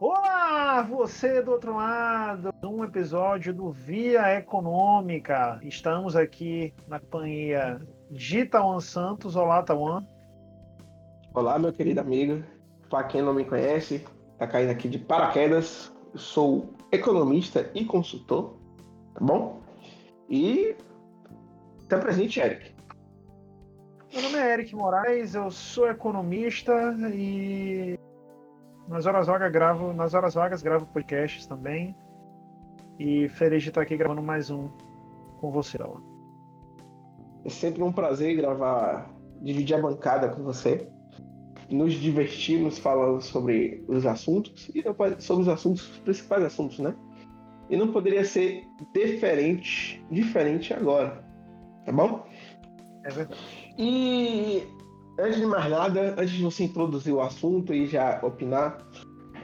Olá, você do outro lado, um episódio do Via Econômica. Estamos aqui na companhia de Tawan Santos. Olá, Tawan. Olá, meu querido amigo. Para quem não me conhece, tá caindo aqui de paraquedas. Eu sou economista e consultor, tá bom? E tá presente, Eric. Meu nome é Eric Moraes, eu sou economista e nas horas vagas gravo, nas horas vagas gravo podcasts também. E feliz de estar aqui gravando mais um com você, Alan. É sempre um prazer gravar, dividir a bancada com você. Nos divertimos falando sobre os assuntos e sobre os assuntos, os principais assuntos, né? E não poderia ser diferente, diferente agora, tá bom? É verdade. E antes de mais nada, antes de você introduzir o assunto e já opinar,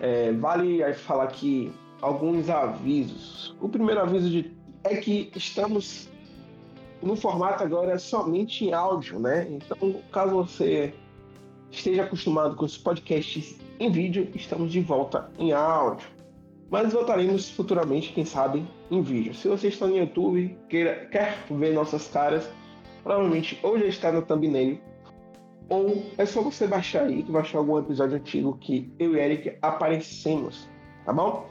é, vale falar aqui alguns avisos. O primeiro aviso de, é que estamos no formato agora somente em áudio, né? Então, caso você esteja acostumado com os podcasts em vídeo, estamos de volta em áudio. Mas voltaremos futuramente, quem sabe, em vídeo. Se você está no YouTube, queira, quer ver nossas caras, provavelmente ou já está no thumbnail ou é só você baixar aí, que baixar algum episódio antigo que eu e Eric aparecemos, tá bom?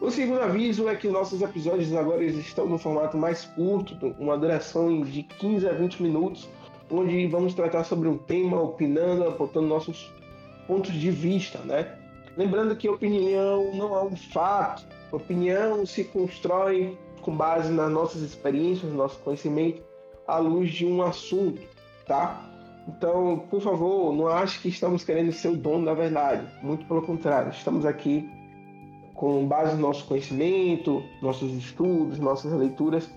O segundo aviso é que nossos episódios agora estão no formato mais curto, uma duração de 15 a 20 minutos, onde vamos tratar sobre um tema, opinando, apontando nossos pontos de vista, né? Lembrando que opinião não é um fato, opinião se constrói com base nas nossas experiências, no nosso conhecimento, à luz de um assunto, tá? Então, por favor, não ache que estamos querendo ser o dono da verdade. Muito pelo contrário, estamos aqui com base no nosso conhecimento, nossos estudos, nossas leituras,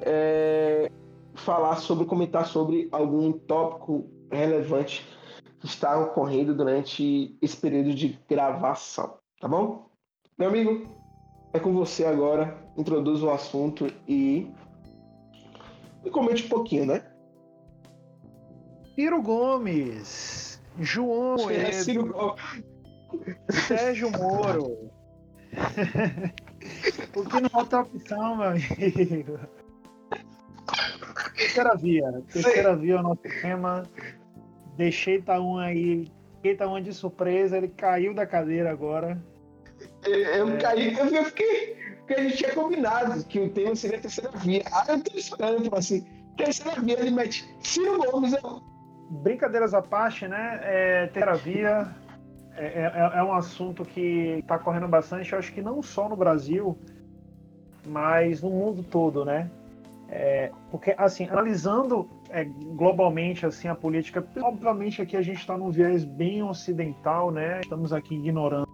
é, falar sobre, comentar sobre algum tópico relevante que está ocorrendo durante esse período de gravação, tá bom? Meu amigo, é com você agora. Introduz o assunto e, e comente um pouquinho, né? Ciro Gomes, João É, Ciro Moedo, Sérgio Moro. o que não falta opção, meu amigo? Terceira via. Terceira via é o nosso tema. Deixei Itaú aí. Itaú de surpresa, ele caiu da cadeira agora. Eu, eu É. caí, eu eu fiquei. Porque a gente tinha combinado que o tema seria terceira via. Ah, eu tô esperando, tipo assim, terceira via, ele mete Ciro Gomes. Eu, Brincadeiras à parte, né? É, terceira via é, é- é um assunto que está correndo bastante, eu acho que não só no Brasil, mas no mundo todo, né? É, porque, assim, analisando é, globalmente assim a política, obviamente aqui a gente está num viés bem ocidental, né? Estamos aqui ignorando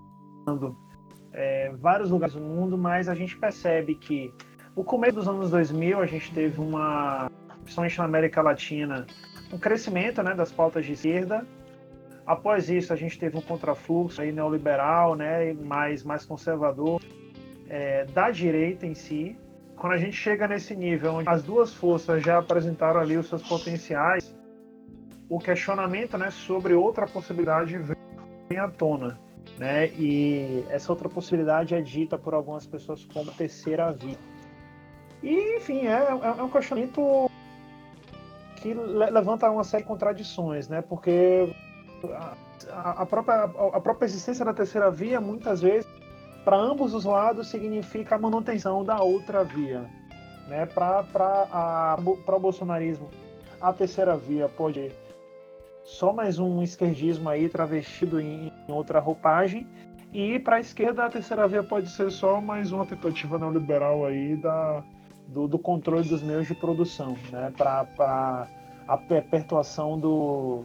é, vários lugares do mundo, mas a gente percebe que no começo dos anos 2000 a gente teve uma, principalmente na América Latina, um crescimento né, das pautas de esquerda. Após isso, a gente teve um contrafluxo aí neoliberal, né, mais, mais conservador, é, da direita em si. Quando a gente chega nesse nível, onde as duas forças já apresentaram ali os seus potenciais, o questionamento né, sobre outra possibilidade vem à tona. Né? E essa outra possibilidade é dita por algumas pessoas como terceira via. E, enfim, é, é um questionamento que le- levanta uma série de contradições, né? Porque a, a própria, a própria existência da terceira via, muitas vezes, para ambos os lados, significa a manutenção da outra via. Né? Para o bolsonarismo, a terceira via pode só mais um esquerdismo aí travestido em, em outra roupagem. E para a esquerda, a terceira via pode ser só mais uma tentativa neoliberal aí da, do, do controle dos meios de produção, né? para a perpetuação do,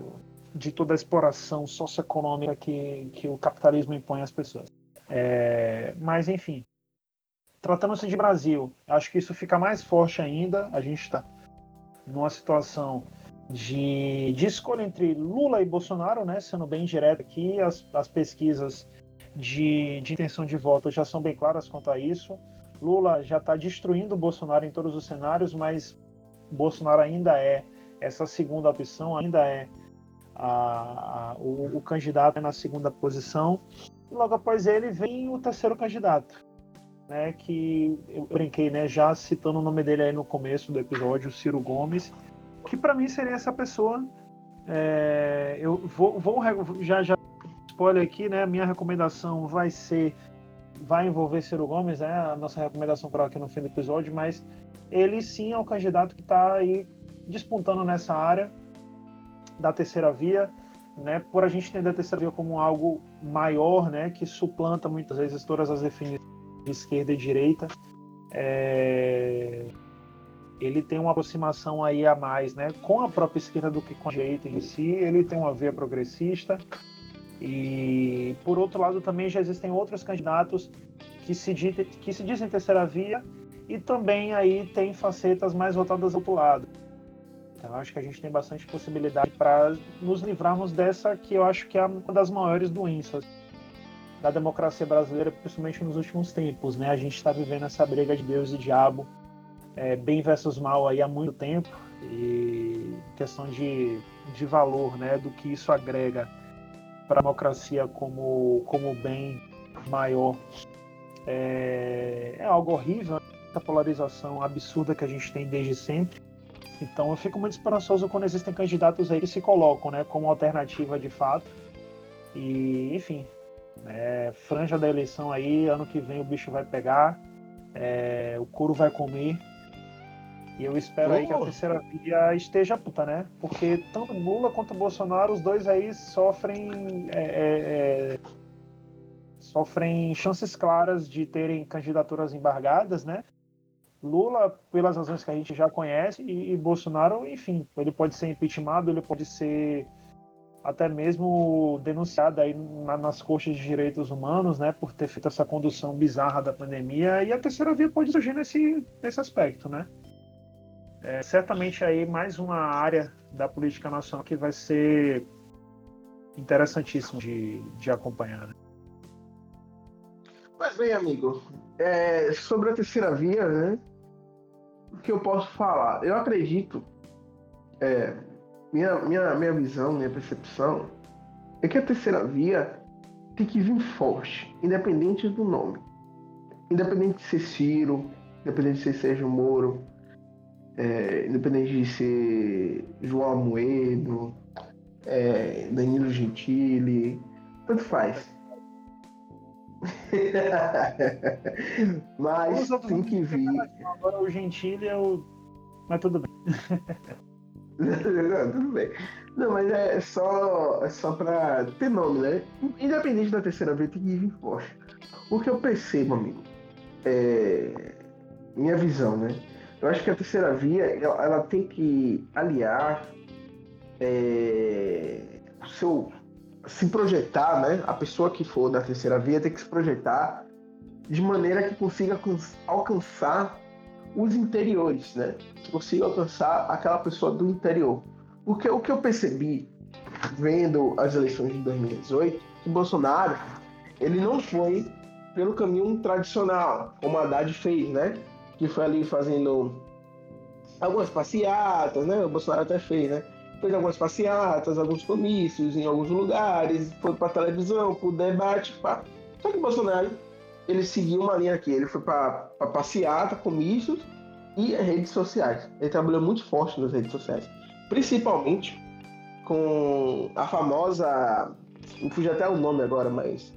de toda a exploração socioeconômica que, que o capitalismo impõe às pessoas. É, mas, enfim, tratando-se de Brasil, acho que isso fica mais forte ainda. A gente está numa situação de, de escolha entre Lula e Bolsonaro, né? Sendo bem direto aqui, as, as pesquisas de, de intenção de voto já são bem claras quanto a isso. Lula já está destruindo o Bolsonaro em todos os cenários, mas Bolsonaro ainda é essa segunda opção, ainda é a, a, o, o, candidato na segunda posição. E logo após ele vem o terceiro candidato, né, que eu brinquei, né, já citando o nome dele aí no começo do episódio, Ciro Gomes, que para mim seria essa pessoa. É, eu vou, vou já já spoiler aqui, né? Minha recomendação vai ser vai envolver Ciro Gomes, né? A nossa recomendação para aqui no fim do episódio, mas ele sim é o candidato que está aí despontando nessa área da terceira via, né? Por a gente entender a terceira via como algo maior, né? Que suplanta muitas vezes todas as definições de esquerda e direita. É... Ele tem uma aproximação aí a mais, né? Com a própria esquerda do que com a direita em si. Ele tem uma via progressista. E por outro lado também já existem outros candidatos que se, que se dizem terceira via e também aí tem facetas mais voltadas ao outro lado. Então acho que a gente tem bastante possibilidade para nos livrarmos dessa que eu acho que é uma das maiores doenças da democracia brasileira, principalmente nos últimos tempos, né? A gente está vivendo essa briga de Deus e diabo, é, bem versus mal aí há muito tempo e questão de, de valor, né? Do que isso agrega para a democracia como como bem maior é, é algo horrível, essa polarização absurda que a gente tem desde sempre. Então eu fico muito esperançoso quando existem candidatos aí que se colocam, né, como alternativa de fato. E, enfim, é, franja da eleição aí, ano que vem o bicho vai pegar, é, o couro vai comer. E eu espero oh. aí que a terceira via esteja puta, né? Porque tanto Lula quanto Bolsonaro, os dois aí sofrem. É, é, é, sofrem chances claras de terem candidaturas embargadas, né? Lula, pelas razões que a gente já conhece, e, e Bolsonaro, enfim, ele pode ser impeachmentado, ele pode ser até mesmo denunciado aí na, nas cortes de direitos humanos, né, por ter feito essa condução bizarra da pandemia, e a terceira via pode surgir nesse, nesse aspecto, né. É, certamente aí mais uma área da política nacional que vai ser interessantíssimo de, de acompanhar. Né? Mas bem, amigo, é, sobre a terceira via, né, o que eu posso falar? Eu acredito, é, minha, minha, minha visão, minha percepção, é que a terceira via tem que vir forte, independente do nome. Independente de ser Ciro, independente de ser Sérgio Moro, é, independente de ser João Amoedo, é, Danilo Gentili, tanto faz. Mas tem que vir. Agora o Gentili é o. Mas tudo bem. Não, tudo bem. Não, mas é só, é só pra ter nome, né? Independente da terceira vez, tem que vir forte. O que eu percebo, amigo, é. Minha visão, né? Eu acho que a terceira via, ela, ela tem que aliar é, o seu. se projetar, né? A pessoa que for da terceira via tem que se projetar de maneira que consiga alcançar os interiores, né? Consiga alcançar aquela pessoa do interior. Porque o que eu percebi vendo as eleições de 2018, que Bolsonaro ele não foi pelo caminho tradicional, como a Haddad fez, né? Que foi ali fazendo algumas passeatas, né? O Bolsonaro até fez, né? Fez algumas passeatas, alguns comícios em alguns lugares, foi para televisão, para o debate, pá. Só que o Bolsonaro ele seguiu uma linha aqui. Ele foi para passeata, comícios e redes sociais. Ele trabalhou muito forte nas redes sociais, principalmente com a famosa, não fugi até o nome agora, mas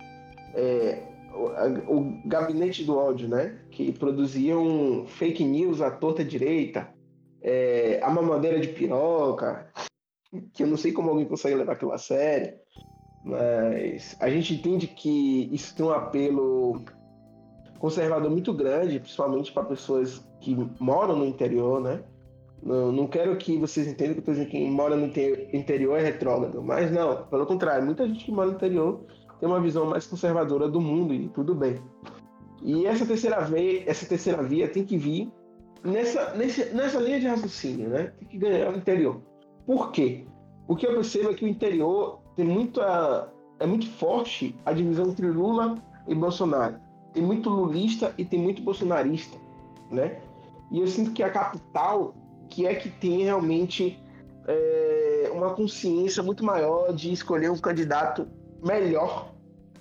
é, o, o, gabinete do ódio, né? Que produziam fake news à torta direita, é, a mamadeira de piroca, que eu não sei como alguém consegue levar aquilo a sério, mas a gente entende que isso tem um apelo conservador muito grande, principalmente para pessoas que moram no interior, né? Não, não quero que vocês entendam que dizendo que quem mora no interior é retrógrado, mas não, pelo contrário, muita gente que mora no interior tem uma visão mais conservadora do mundo e tudo bem. E essa terceira via, essa terceira via tem que vir nessa, nessa, nessa linha de raciocínio, né? Tem que ganhar o interior. Por quê? O que eu percebo é que o interior tem muita, é muito forte a divisão entre Lula e Bolsonaro tem muito lulista e tem muito bolsonarista, né? E eu sinto que a capital que é que tem realmente é, uma consciência muito maior de escolher um candidato melhor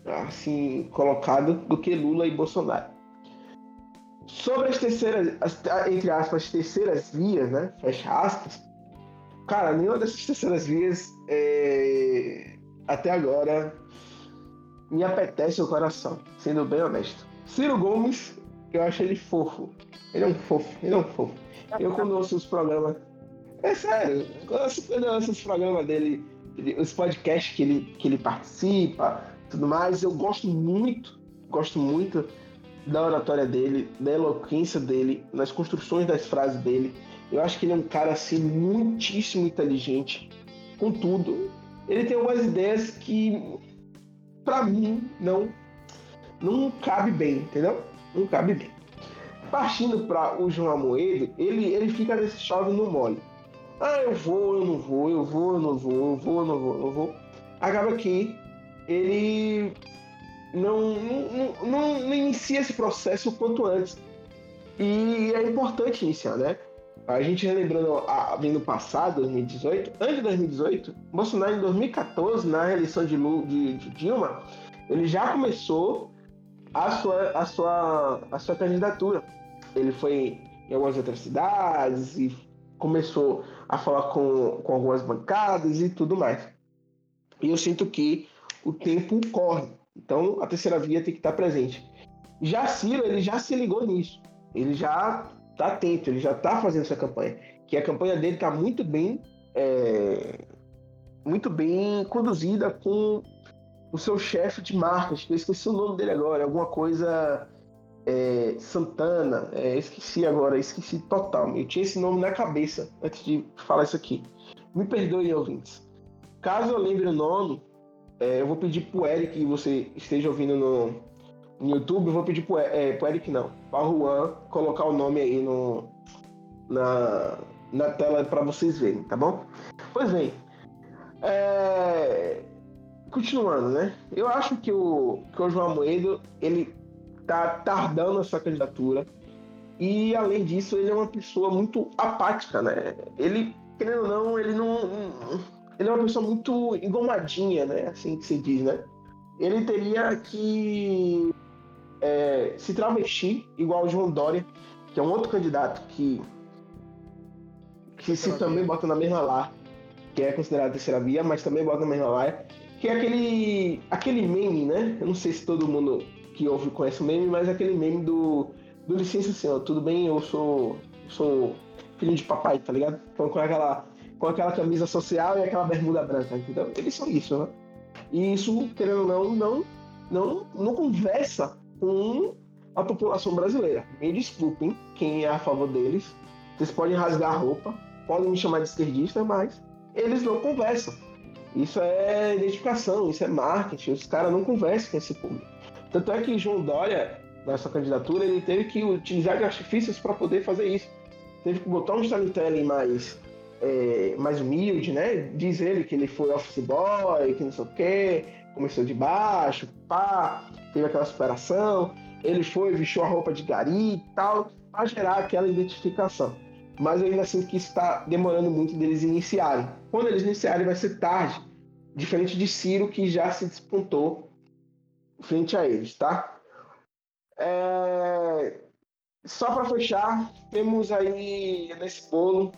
assim colocado do que Lula e Bolsonaro. Sobre as terceiras, as, entre aspas, terceiras vias, né? Fecha aspas. Cara, nenhuma dessas terceiras vias é, até agora me apetece o coração, sendo bem honesto. Ciro Gomes, eu acho ele fofo. Ele é um fofo, ele é um fofo. Eu quando ouço os programas. É sério, quando eu ouço os programas dele, os podcasts que ele, que ele participa, tudo mais, eu gosto muito, gosto muito da oratória dele, da eloquência dele, nas construções das frases dele. Eu acho que ele é um cara assim muitíssimo inteligente. Contudo, ele tem algumas ideias que para mim não não cabe bem, entendeu? Não cabe bem. Partindo para o João Amoedo, ele ele fica nesse chove no mole. Ah, eu vou, eu não vou, eu vou, eu não vou, eu vou, eu não vou, eu não vou. Acaba que ele não, não, não, não inicia esse processo o quanto antes. E é importante iniciar, né? A gente relembrando a, vindo passado, 2018, antes de 2018, Bolsonaro em 2014, na reeleição de, Lula, de, de Dilma, ele já começou a sua, a sua, a sua candidatura. Ele foi em algumas outras cidades e começou a falar com, com algumas bancadas e tudo mais. E eu sinto que o tempo corre. Então a terceira via tem que estar presente. Já Ciro, ele já se ligou nisso. Ele já está atento, ele já está fazendo essa campanha. Que a campanha dele está muito bem é, muito bem conduzida com o seu chefe de marketing, eu esqueci o nome dele agora, alguma coisa é, Santana, é, esqueci agora, esqueci total. Eu tinha esse nome na cabeça antes de falar isso aqui. Me perdoem, ouvintes. Caso eu lembre o nome, é, eu vou pedir pro Eric que você esteja ouvindo no, no YouTube, eu vou pedir pro, é, pro Eric não, para Juan colocar o nome aí no, na, na tela para vocês verem, tá bom? Pois bem, é, continuando, né? Eu acho que o, que o João Moedo, ele tá tardando a sua candidatura e, além disso, ele é uma pessoa muito apática, né? Ele, querendo ou não, ele não ele é uma pessoa muito engomadinha, né? Assim que se diz, né? Ele teria que é, se travestir igual o João Dória, que é um outro candidato que que se também bota na mesma lá, que é considerado terceira via, mas também bota na mesma lá, que é aquele aquele meme, né? Eu não sei se todo mundo que ouve conhece o meme, mas é aquele meme do do licença senhor, tudo bem? Eu sou sou filho de papai, tá ligado? Então com aquela com aquela camisa social e aquela bermuda branca, entendeu? Eles são isso, né? E isso, querendo ou não, não, não, não conversa com a população brasileira. Me desculpem quem é a favor deles. Vocês podem rasgar a roupa, podem me chamar de esquerdista, mas eles não conversam. Isso é identificação, isso é marketing. Os caras não conversam com esse público. Tanto é que João Dória, nessa candidatura, ele teve que utilizar artifícios para poder fazer isso. Teve que botar um storytelling mais é, mais humilde, né? Diz ele que ele foi office boy, que não sei o quê, começou de baixo, pá, teve aquela superação. Ele foi, vestiu a roupa de gari e tal, para gerar aquela identificação. Mas eu ainda sinto que está demorando muito deles iniciarem. Quando eles iniciarem, vai ser tarde. Diferente de Ciro, que já se despontou frente a eles, tá? É... Só para fechar, temos aí nesse bolo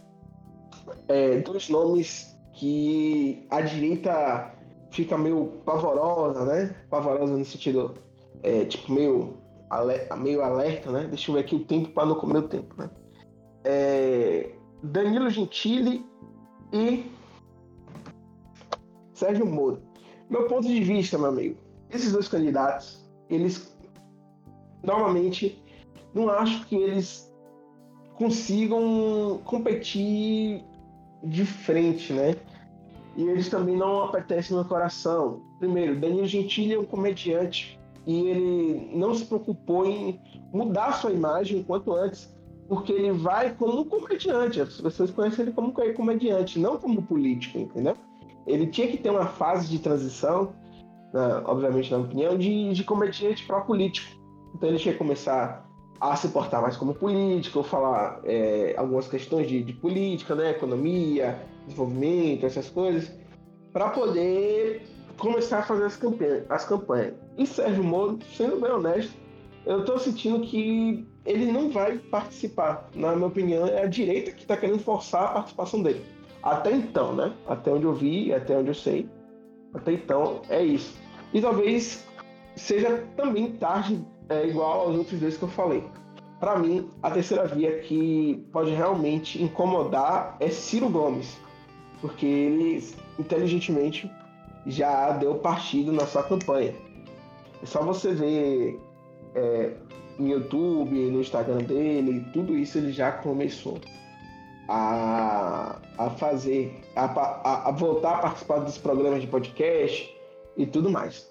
é, dois nomes que a direita fica meio pavorosa, né? Pavorosa no sentido, é, tipo, meio, meio alerta, né? Deixa eu ver aqui o tempo para não comer o tempo, né? É, Danilo Gentili e Sérgio Moro. Meu ponto de vista, meu amigo, esses dois candidatos, eles normalmente não acho que eles consigam competir de frente, né? E eles também não apetecem no coração. Primeiro, Danilo Gentili é um comediante e ele não se preocupou em mudar sua imagem quanto antes, porque ele vai como comediante. As pessoas conhecem ele como comediante, não como político, entendeu? Ele tinha que ter uma fase de transição, né, obviamente, na opinião, de, de comediante para político. Então ele tinha que começar a se portar mais como político, falar é, algumas questões de, de, política, né, economia, desenvolvimento, essas coisas, para poder começar a fazer as campanhas. As campanhas. E Sérgio Moro, sendo bem honesto, eu estou sentindo que ele não vai participar. Na minha opinião, é a direita que está querendo forçar a participação dele. Até então, né? Até onde eu vi, até onde eu sei. Até então, é isso. E talvez seja também tarde, é, igual aos outros dois que eu falei. Para mim, a terceira via que pode realmente incomodar é Ciro Gomes, porque ele inteligentemente já deu partido na sua campanha. É só você ver é, no YouTube, no Instagram dele, tudo isso ele já começou a, a fazer, a, a, a voltar a participar dos programas de podcast e tudo mais.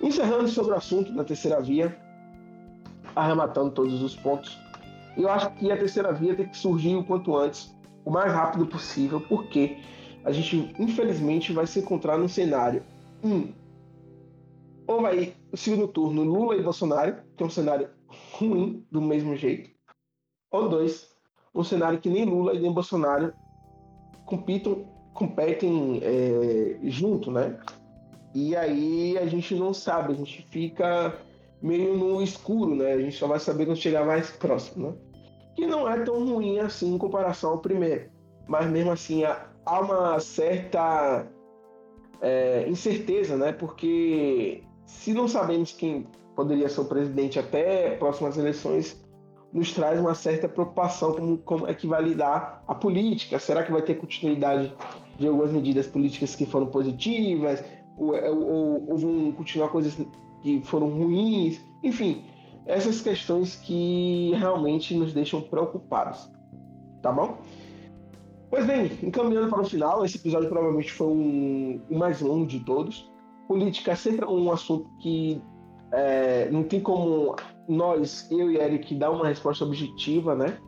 Encerrando sobre o assunto da terceira via, arrematando todos os pontos, eu acho que a terceira via tem que surgir o quanto antes, o mais rápido possível, porque a gente infelizmente vai se encontrar num cenário um, ou vai o segundo turno Lula e Bolsonaro, que é um cenário ruim do mesmo jeito, ou dois, um cenário que nem Lula e nem Bolsonaro compitam, competem é, junto, né? E aí a gente não sabe, a gente fica meio no escuro, né? A gente só vai saber quando chegar mais próximo, né? Que não é tão ruim assim em comparação ao primeiro. Mas mesmo assim há uma certa é, incerteza, né? Porque se não sabemos quem poderia ser o presidente até próximas eleições, nos traz uma certa preocupação como, como é que vai lidar a política. Será que vai ter continuidade de algumas medidas políticas que foram positivas? Ou, ou, ou vão continuar coisas que foram ruins? Enfim, essas questões que realmente nos deixam preocupados. Tá bom? Pois bem, encaminhando para o final, esse episódio provavelmente foi um, o mais longo de todos. Política é sempre um assunto que é, não tem como nós, eu e Eric, dar uma resposta objetiva, né?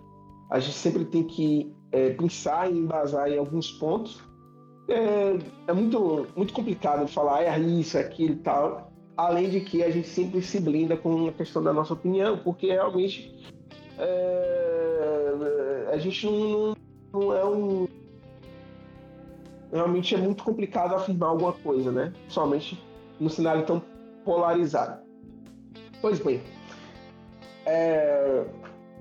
A gente sempre tem que é, pensar e embasar em alguns pontos. É, é, muito, muito complicado falar é isso, é aquilo e tal. Além de que a gente sempre se blinda com a questão da nossa opinião, porque realmente é, a gente não, não é um. Realmente é muito complicado afirmar alguma coisa, né? Somente no cenário tão polarizado. Pois bem, é,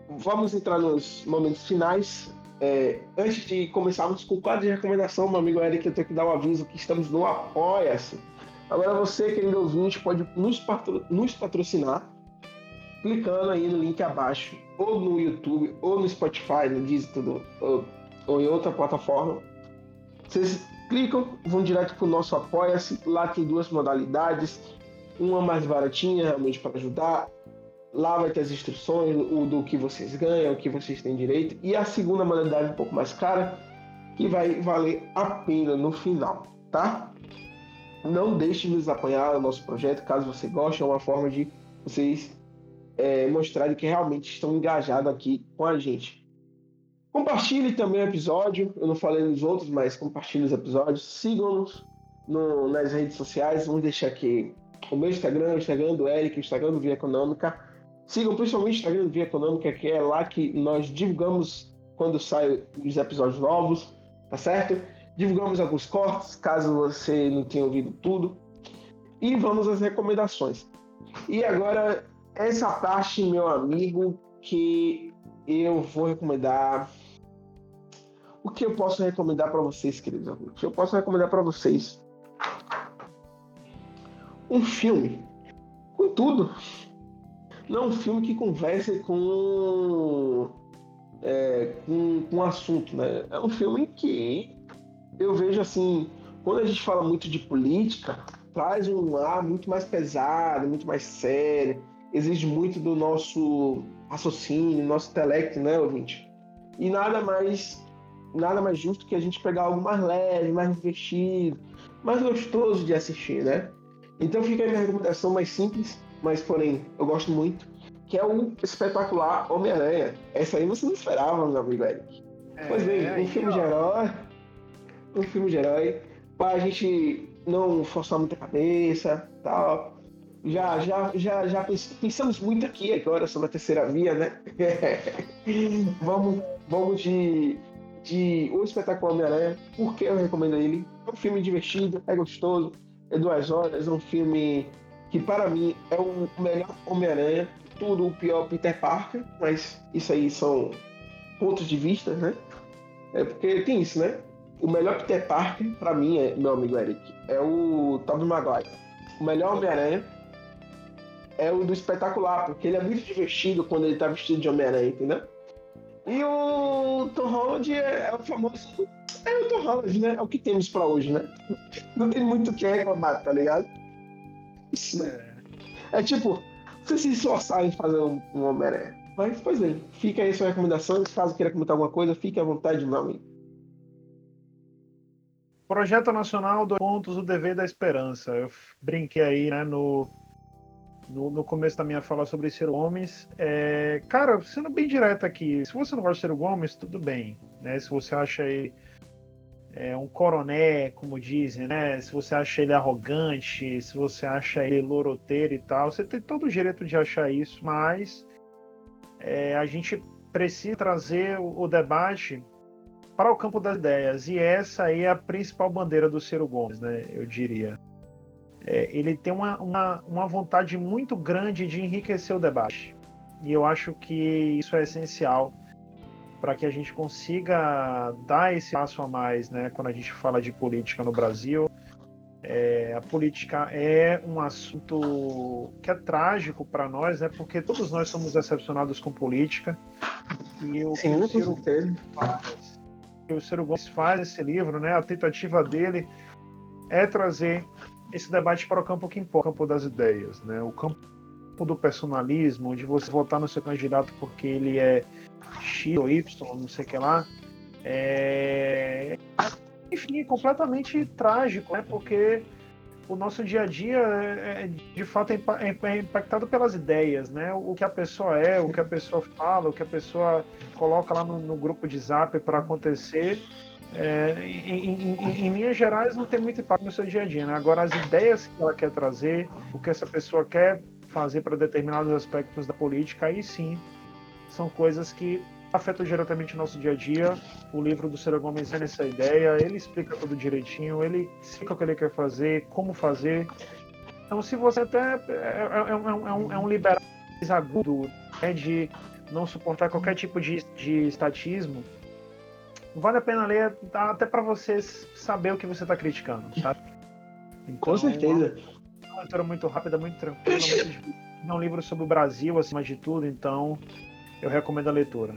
vamos entrar nos momentos finais. É, antes de começarmos com o quadro de recomendação, meu amigo Eric, eu tenho que dar um aviso que estamos no Apoia-se. Agora você, querido ouvinte, pode nos, patro nos patrocinar clicando aí no link abaixo, ou no YouTube, ou no Spotify, no Deezer, ou, ou em outra plataforma. Vocês clicam, vão direto para o nosso Apoia-se. Lá tem duas modalidades. Uma mais baratinha, realmente para ajudar. Lá vai ter as instruções o, do que vocês ganham, o que vocês têm direito. E a segunda modalidade um pouco mais cara, que vai valer a pena no final, tá? Não deixe de nos apoiar no nosso projeto, caso você goste. É uma forma de vocês é, mostrarem que realmente estão engajados aqui com a gente. Compartilhe também o episódio. Eu não falei nos outros, mas compartilhe os episódios. Sigam-nos nas redes sociais. Vamos deixar aqui o meu Instagram, o Instagram do Eric, o Instagram do Via Econômica. Sigam principalmente o Instagram do Via Econômica, que é lá que nós divulgamos quando saem os episódios novos, tá certo? Divulgamos alguns cortes, caso você não tenha ouvido tudo. E vamos às recomendações. E agora, essa parte, meu amigo, que eu vou recomendar. O que eu posso recomendar para vocês, queridos amigos? Eu posso recomendar para vocês um filme com tudo. Não um filme que converse com é, com, com assunto, né? É um filme que eu vejo assim, quando a gente fala muito de política, traz um ar muito mais pesado, muito mais sério, exige muito do nosso raciocínio, nosso intelecto, né, ouvinte? E nada mais nada mais justo que a gente pegar algo mais leve, mais divertido, mais gostoso de assistir, né? Então fica a minha recomendação mais simples, mas porém eu gosto muito, que é o espetacular Homem-Aranha. Essa aí você não esperava, meu amigo Eric. É, pois bem, um filme ó. de herói, um filme de herói, para a gente não forçar muita cabeça, tal. Já, já, já, já pensamos muito aqui agora sobre a terceira via, né? vamos, vamos de, de O Espetacular Homem-Aranha. Por que eu recomendo ele? É um filme divertido, é gostoso, é duas horas, é um filme que para mim é o melhor Homem-Aranha, tudo o pior Peter Parker, mas isso aí são pontos de vista, né? É porque tem isso, né? O melhor Peter Parker, para mim, é, meu amigo Eric, é o Tobey Maguire. O melhor Homem-Aranha é o do espetacular, porque ele é muito divertido quando ele tá vestido de Homem-Aranha, entendeu? E o Tom Holland é, é o famoso. É o Tom Holland, né? É o que temos pra hoje, né? Não tem muito o que reclamar, tá ligado? Né? É tipo, você se esforçar em fazer um, um Homem-Aranha. Mas, pois bem, fica aí sua recomendação. Caso queira comentar alguma coisa, fique à vontade, meu amigo. Projeto Nacional dos Pontos, o Dever da Esperança. Eu brinquei aí, né, no, no, no, começo da minha fala sobre Ciro Gomes. É, cara, sendo bem direto aqui, se você não gosta de Ciro Gomes, tudo bem. Né? Se você acha ele é, um coroné, como dizem, né? Se você acha ele arrogante, se você acha ele loroteiro e tal, você tem todo o direito de achar isso, mas é, a gente precisa trazer o, o debate para o campo das ideias. E essa é a principal bandeira do Ciro Gomes, né? Eu diria é, ele tem uma, uma, uma vontade muito grande de enriquecer o debate. E eu acho que isso é essencial para que a gente consiga dar esse passo a mais, né? Quando a gente fala de política no Brasil, é, a política é um assunto que é trágico para nós, né? Porque todos nós somos decepcionados com política. E o Sim, Ciro, faz, o Ciro Gomes faz esse livro, né? A tentativa dele é trazer esse debate para o campo que importa, o campo das ideias, né? O campo do personalismo, de você votar no seu candidato porque ele é X ou Y, não sei o que lá, é... enfim, é completamente trágico, né? Porque o nosso dia a dia é, é de fato é, é impactado pelas ideias, né? O que a pessoa é, o que a pessoa fala, o que a pessoa coloca lá no, no grupo de zap para acontecer é, em, em, em, linhas gerais, não tem muito impacto no seu dia a dia. Né? Agora, as ideias que ela quer trazer, o que essa pessoa quer fazer para determinados aspectos da política, aí sim são coisas que afetam diretamente o nosso dia a dia. O livro do Ciro Gomes é essa ideia, ele explica tudo direitinho, ele explica o que ele quer fazer, como fazer. Então, se você até é, é, é, um, é um, é um liberal agudo né, de não suportar qualquer tipo de, de estatismo, vale a pena ler até para você saber o que você está criticando, sabe? Então, Com certeza. É uma leitura muito rápida, muito tranquila, muito é um livro sobre o Brasil, acima de tudo, então eu recomendo a leitura.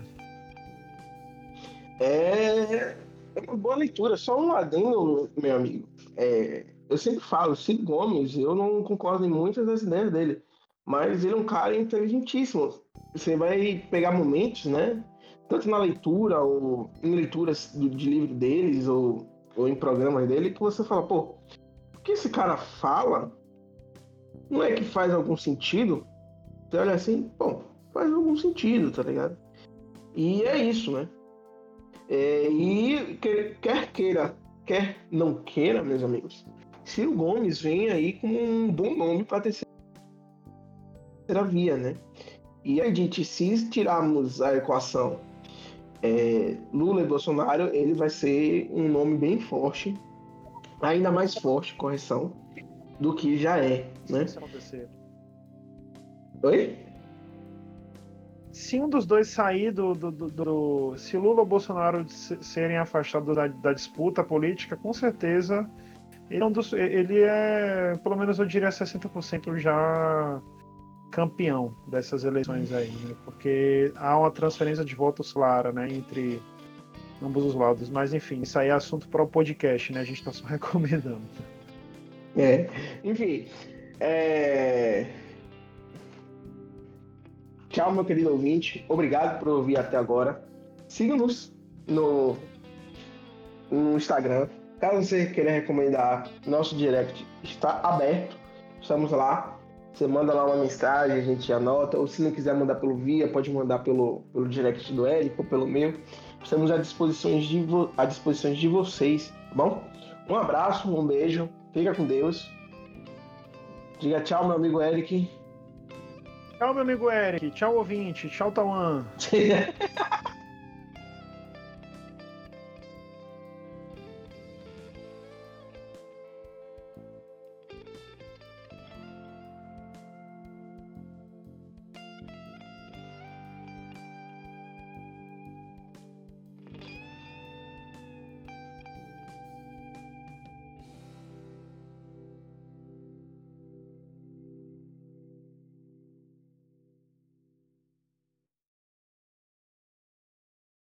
É, é uma boa leitura, só um adendo, meu amigo. É, eu sempre falo, Cid Gomes, eu não concordo em muitas das ideias dele, mas ele é um cara inteligentíssimo. Você vai pegar momentos, né? tanto na leitura ou em leituras de, livro deles ou, ou em programas dele, que você fala, pô, o que esse cara fala não é que faz algum sentido? Você olha assim, bom, faz algum sentido, tá ligado? E é isso, né? É, e quer queira, quer não queira, meus amigos, Ciro Gomes vem aí com um bom nome para terceira via, né? E a gente, se tirarmos a equação é, Lula e Bolsonaro, ele vai ser um nome bem forte, ainda mais forte, correção, do que já é, né? Oi? Se um dos dois sair do, do, do, do se Lula ou Bolsonaro serem afastados da, da disputa política, com certeza ele é, um dos, ele é, pelo menos eu diria 60% já campeão dessas eleições aí, né? porque há uma transferência de votos clara né, entre ambos os lados. Mas enfim, isso aí é assunto para o podcast, né? A gente está só recomendando. É, enfim. É... Tchau, meu querido ouvinte. Obrigado por ouvir até agora. Siga-nos no, no Instagram. Caso você queira recomendar, nosso direct está aberto. Estamos lá você manda lá uma mensagem, a gente anota, ou se não quiser mandar pelo via, pode mandar pelo, pelo direct do Érico ou pelo meu. Estamos à disposição, de à disposição de vocês, tá bom? Um abraço, um beijo, fica com Deus. Diga tchau, meu amigo Eric. Tchau, meu amigo Eric. Tchau, ouvinte. Tchau, Tawan.